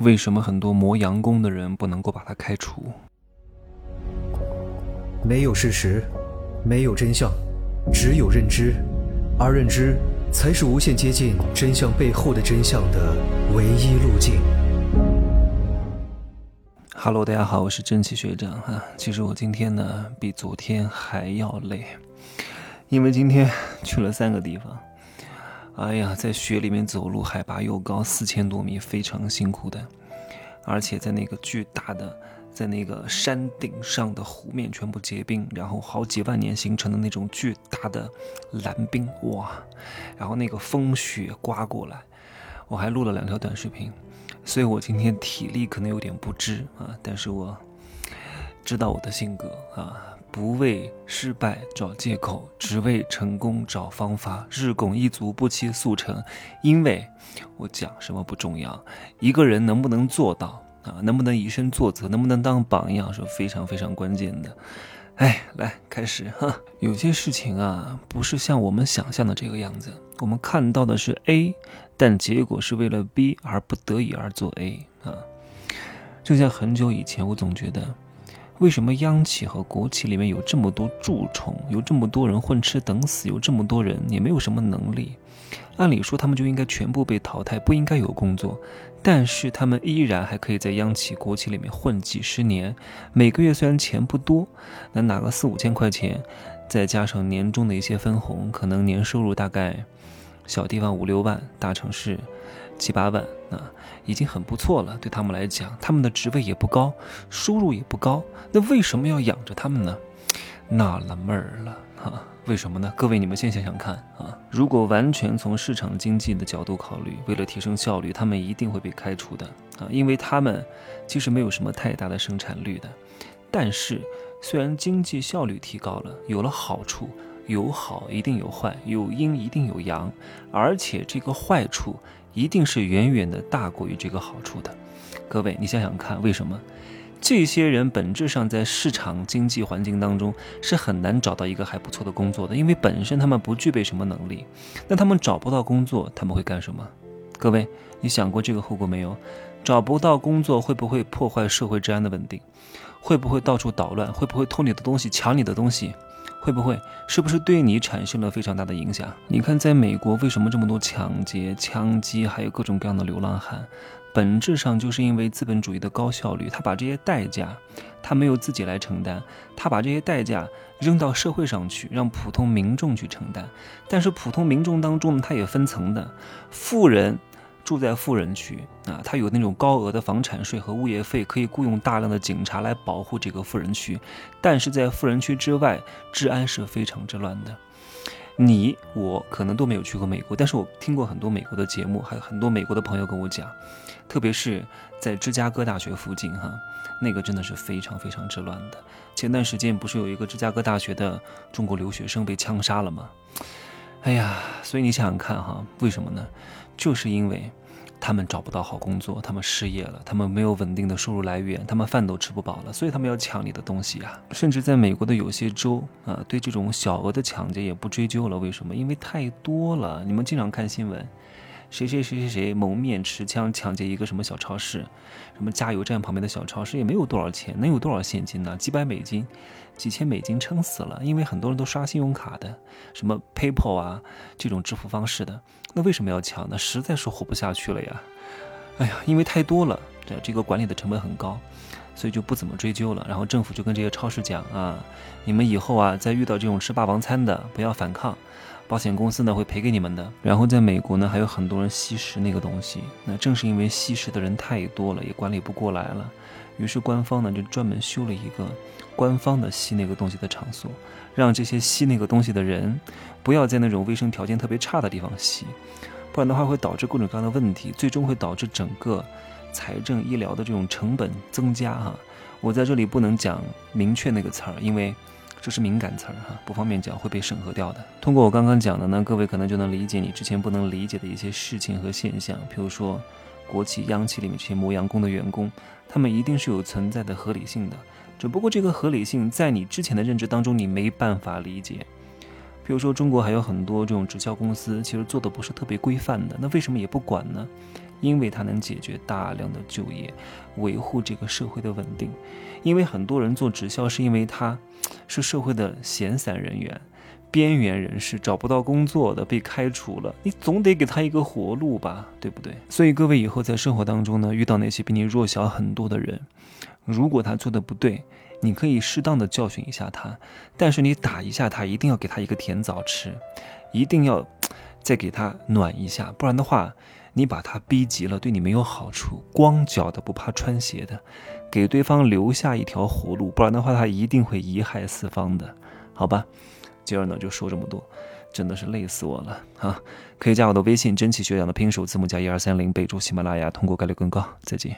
为什么很多磨洋工的人不能够把他开除？没有事实，没有真相，只有认知，而认知才是无限接近真相背后的真相的唯一路径。Hello，大家好，我是真奇学长哈。其实我今天呢比昨天还要累，因为今天去了三个地方。哎呀，在雪里面走路，海拔又高，四千多米，非常辛苦的。而且在那个巨大的，在那个山顶上的湖面全部结冰，然后好几万年形成的那种巨大的蓝冰，哇！然后那个风雪刮过来，我还录了两条短视频，所以我今天体力可能有点不支啊。但是我知道我的性格啊。不为失败找借口，只为成功找方法。日拱一卒，不期速成。因为我讲什么不重要，一个人能不能做到啊？能不能以身作则？能不能当榜样是非常非常关键的。哎，来开始哈。有些事情啊，不是像我们想象的这个样子。我们看到的是 A，但结果是为了 B 而不得已而做 A 啊。就像很久以前，我总觉得。为什么央企和国企里面有这么多蛀虫，有这么多人混吃等死，有这么多人也没有什么能力？按理说他们就应该全部被淘汰，不应该有工作，但是他们依然还可以在央企、国企里面混几十年。每个月虽然钱不多，能拿个四五千块钱，再加上年终的一些分红，可能年收入大概小地方五六万，大城市。七八万啊，已经很不错了。对他们来讲，他们的职位也不高，收入也不高，那为什么要养着他们呢？纳了闷儿了哈，为什么呢？各位，你们先想想看啊。如果完全从市场经济的角度考虑，为了提升效率，他们一定会被开除的啊，因为他们其实没有什么太大的生产率的。但是，虽然经济效率提高了，有了好处，有好一定有坏，有阴一定有阳，而且这个坏处。一定是远远的大过于这个好处的，各位，你想想看，为什么这些人本质上在市场经济环境当中是很难找到一个还不错的工作的？因为本身他们不具备什么能力，那他们找不到工作，他们会干什么？各位，你想过这个后果没有？找不到工作会不会破坏社会治安的稳定？会不会到处捣乱？会不会偷你的东西、抢你的东西？会不会是不是对你产生了非常大的影响？你看，在美国为什么这么多抢劫、枪击，还有各种各样的流浪汉？本质上就是因为资本主义的高效率，他把这些代价，他没有自己来承担，他把这些代价扔到社会上去，让普通民众去承担。但是普通民众当中，他也分层的，富人。住在富人区啊，他有那种高额的房产税和物业费，可以雇佣大量的警察来保护这个富人区。但是在富人区之外，治安是非常之乱的。你我可能都没有去过美国，但是我听过很多美国的节目，还有很多美国的朋友跟我讲，特别是在芝加哥大学附近哈，那个真的是非常非常之乱的。前段时间不是有一个芝加哥大学的中国留学生被枪杀了吗？哎呀，所以你想想看哈，为什么呢？就是因为，他们找不到好工作，他们失业了，他们没有稳定的收入来源，他们饭都吃不饱了，所以他们要抢你的东西啊！甚至在美国的有些州啊，对这种小额的抢劫也不追究了。为什么？因为太多了。你们经常看新闻。谁谁谁谁谁蒙面持枪抢劫一个什么小超市，什么加油站旁边的小超市也没有多少钱，能有多少现金呢？几百美金、几千美金撑死了，因为很多人都刷信用卡的，什么 PayPal 啊这种支付方式的，那为什么要抢呢？实在是活不下去了呀！哎呀，因为太多了，这这个管理的成本很高，所以就不怎么追究了。然后政府就跟这些超市讲啊，你们以后啊再遇到这种吃霸王餐的，不要反抗。保险公司呢会赔给你们的。然后在美国呢还有很多人吸食那个东西，那正是因为吸食的人太多了，也管理不过来了，于是官方呢就专门修了一个官方的吸那个东西的场所，让这些吸那个东西的人不要在那种卫生条件特别差的地方吸，不然的话会导致各种各样的问题，最终会导致整个财政医疗的这种成本增加哈。我在这里不能讲明确那个词儿，因为。这是敏感词儿哈，不方便讲会被审核掉的。通过我刚刚讲的呢，各位可能就能理解你之前不能理解的一些事情和现象。比如说，国企、央企里面这些磨洋工的员工，他们一定是有存在的合理性的，只不过这个合理性在你之前的认知当中你没办法理解。比如说，中国还有很多这种直销公司，其实做的不是特别规范的，那为什么也不管呢？因为它能解决大量的就业，维护这个社会的稳定。因为很多人做直销，是因为他是社会的闲散人员、边缘人士，找不到工作的，被开除了，你总得给他一个活路吧，对不对？所以各位以后在生活当中呢，遇到那些比你弱小很多的人，如果他做的不对，你可以适当的教训一下他，但是你打一下他，一定要给他一个甜枣吃，一定要 再给他暖一下，不然的话。你把他逼急了，对你没有好处。光脚的不怕穿鞋的，给对方留下一条活路，不然的话他一定会贻害四方的，好吧？今儿呢就说这么多，真的是累死我了啊！可以加我的微信“真气学长”的拼手字母加一二三零，备注喜马拉雅，通过概率更高。再见。